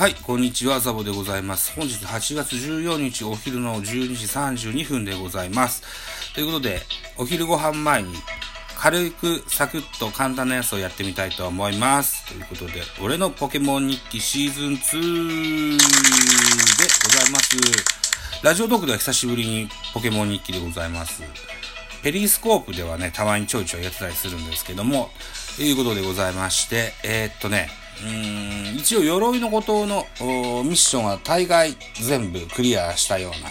はい、こんにちは、ザボでございます。本日8月14日お昼の12時32分でございます。ということで、お昼ご飯前に軽くサクッと簡単なやつをやってみたいと思います。ということで、俺のポケモン日記シーズン2でございます。ラジオトークでは久しぶりにポケモン日記でございます。ペリスコープではね、たまにちょいちょいやってたりするんですけども、ということでございまして、えー、っとね、うーん、一応鎧の孤島のミッションは大概全部クリアしたような、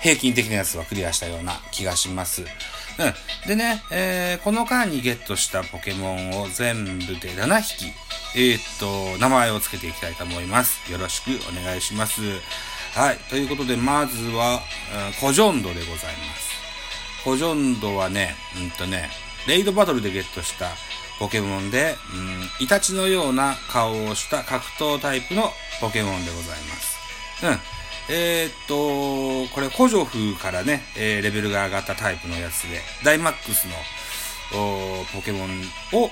平均的なやつはクリアしたような気がします。うん。でね、えー、この間にゲットしたポケモンを全部で7匹、えー、っと、名前を付けていきたいと思います。よろしくお願いします。はい。ということで、まずは、うんコジョンドでございます。コジョンドはね、うんとね、レイドバトルでゲットしたポケモンで、うん、イタチのような顔をした格闘タイプのポケモンでございます。うん。えー、っと、これ、コジョフからね、えーレベルが上がったタイプのやつで、ダイマックスのポケモンを、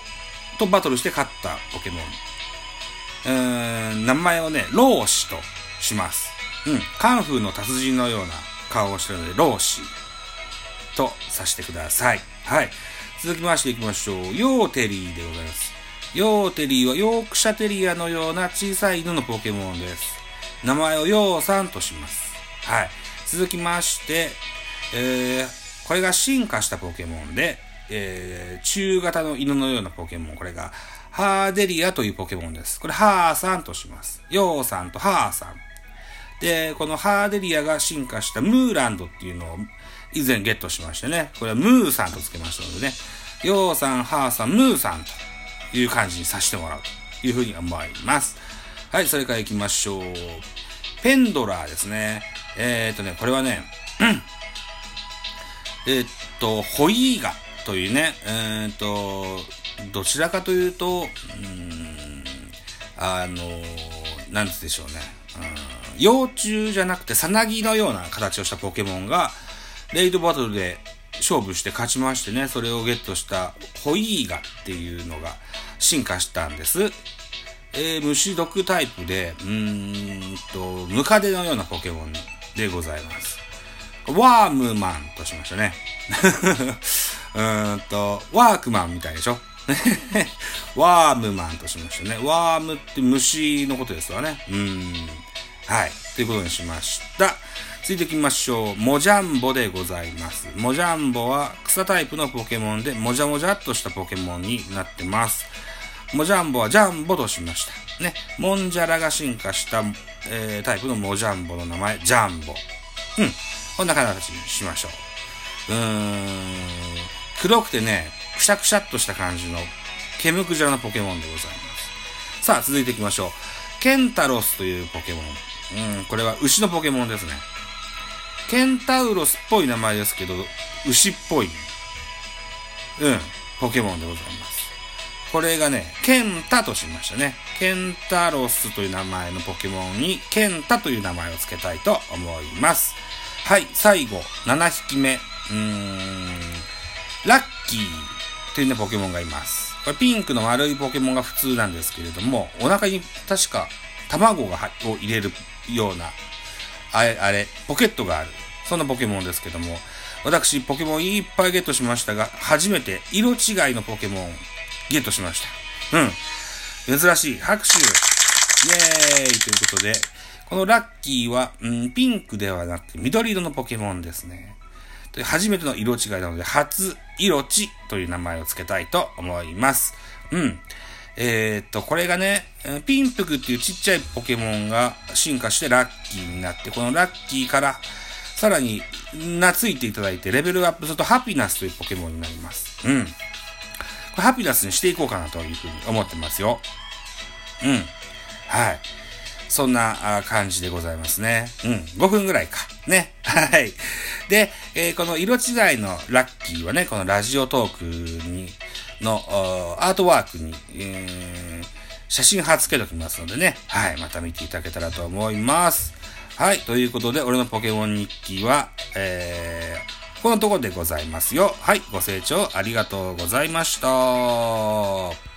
とバトルして勝ったポケモン。うーん、名前をね、ローシとします。うん、カンフーの達人のような顔をしてるので、ローシとさせてください。はい。続きましていきましょう。ヨーテリーでございます。ヨーテリーはヨークシャテリアのような小さい犬のポケモンです。名前をヨーさんとします。はい。続きまして、えー、これが進化したポケモンで、えー、中型の犬のようなポケモン。これが、ハーデリアというポケモンです。これ、ハーさんとします。ヨーさんとハーさん。で、このハーデリアが進化したムーランドっていうのを以前ゲットしましてね、これはムーさんと付けましたのでね、ヨウさん、ハーさん、ムーさんという感じにさせてもらうというふうに思います。はい、それから行きましょう。ペンドラーですね。えー、っとね、これはね、えっと、ホイーガというね、えーっと、どちらかというと、うーん、あの、なんでしょうね。うん幼虫じゃなくて、さなぎのような形をしたポケモンが、レイドバトルで勝負して勝ちましてね、それをゲットしたホイーガっていうのが進化したんです。えー、虫毒タイプで、うーんと、ムカデのようなポケモンでございます。ワームマンとしましたね。うーんと、ワークマンみたいでしょ？ワームマンとしましたね。ワームって虫のことですわね。うん。はい。ということにしました。続いていきましょう。モジャンボでございます。モジャンボは草タイプのポケモンで、もじゃもじゃっとしたポケモンになってます。モジャンボはジャンボとしました。ね。モンジャラが進化した、えータイプのモジャンボの名前、ジャンボ。うん。こんな形にしましょう。うーん。黒くてね、くしゃくしゃっとした感じの、ケムクジャラのポケモンでございます。さあ、続いていきましょう。ケンタロスというポケモン。うん、これは牛のポケモンですね。ケンタウロスっぽい名前ですけど、牛っぽい、うん、ポケモンでございます。これがね、ケンタとしましたね。ケンタロスという名前のポケモンに、ケンタという名前を付けたいと思います。はい、最後、7匹目。うーん、ラッキーというね、ポケモンがいます。これピンクの丸いポケモンが普通なんですけれども、お腹に確か卵がはを入れるような、あれ、あれ、ポケットがある。そんなポケモンですけども、私、ポケモンいっぱいゲットしましたが、初めて色違いのポケモンゲットしました。うん。珍しい。拍手イエーイということで、このラッキーは、うん、ピンクではなくて緑色のポケモンですね。初めての色違いなので、初色地という名前を付けたいと思います。うん。えーっと、これがね、ピンプクっていうちっちゃいポケモンが進化してラッキーになって、このラッキーから、さらに、懐いていただいて、レベルアップするとハピナスというポケモンになります。うん。これハピナスにしていこうかなというふうに思ってますよ。うん。はい。そんな感じでございますね。うん。5分ぐらいか。ね。はい。で、えーこの色違いのラッキーはね、このラジオトークに、のアートワークに、えー写真貼っつけときますのでね。はい。また見ていただけたらと思います。はい。ということで、俺のポケモン日記は、えー、このとこでございますよ。はい。ご清聴ありがとうございました。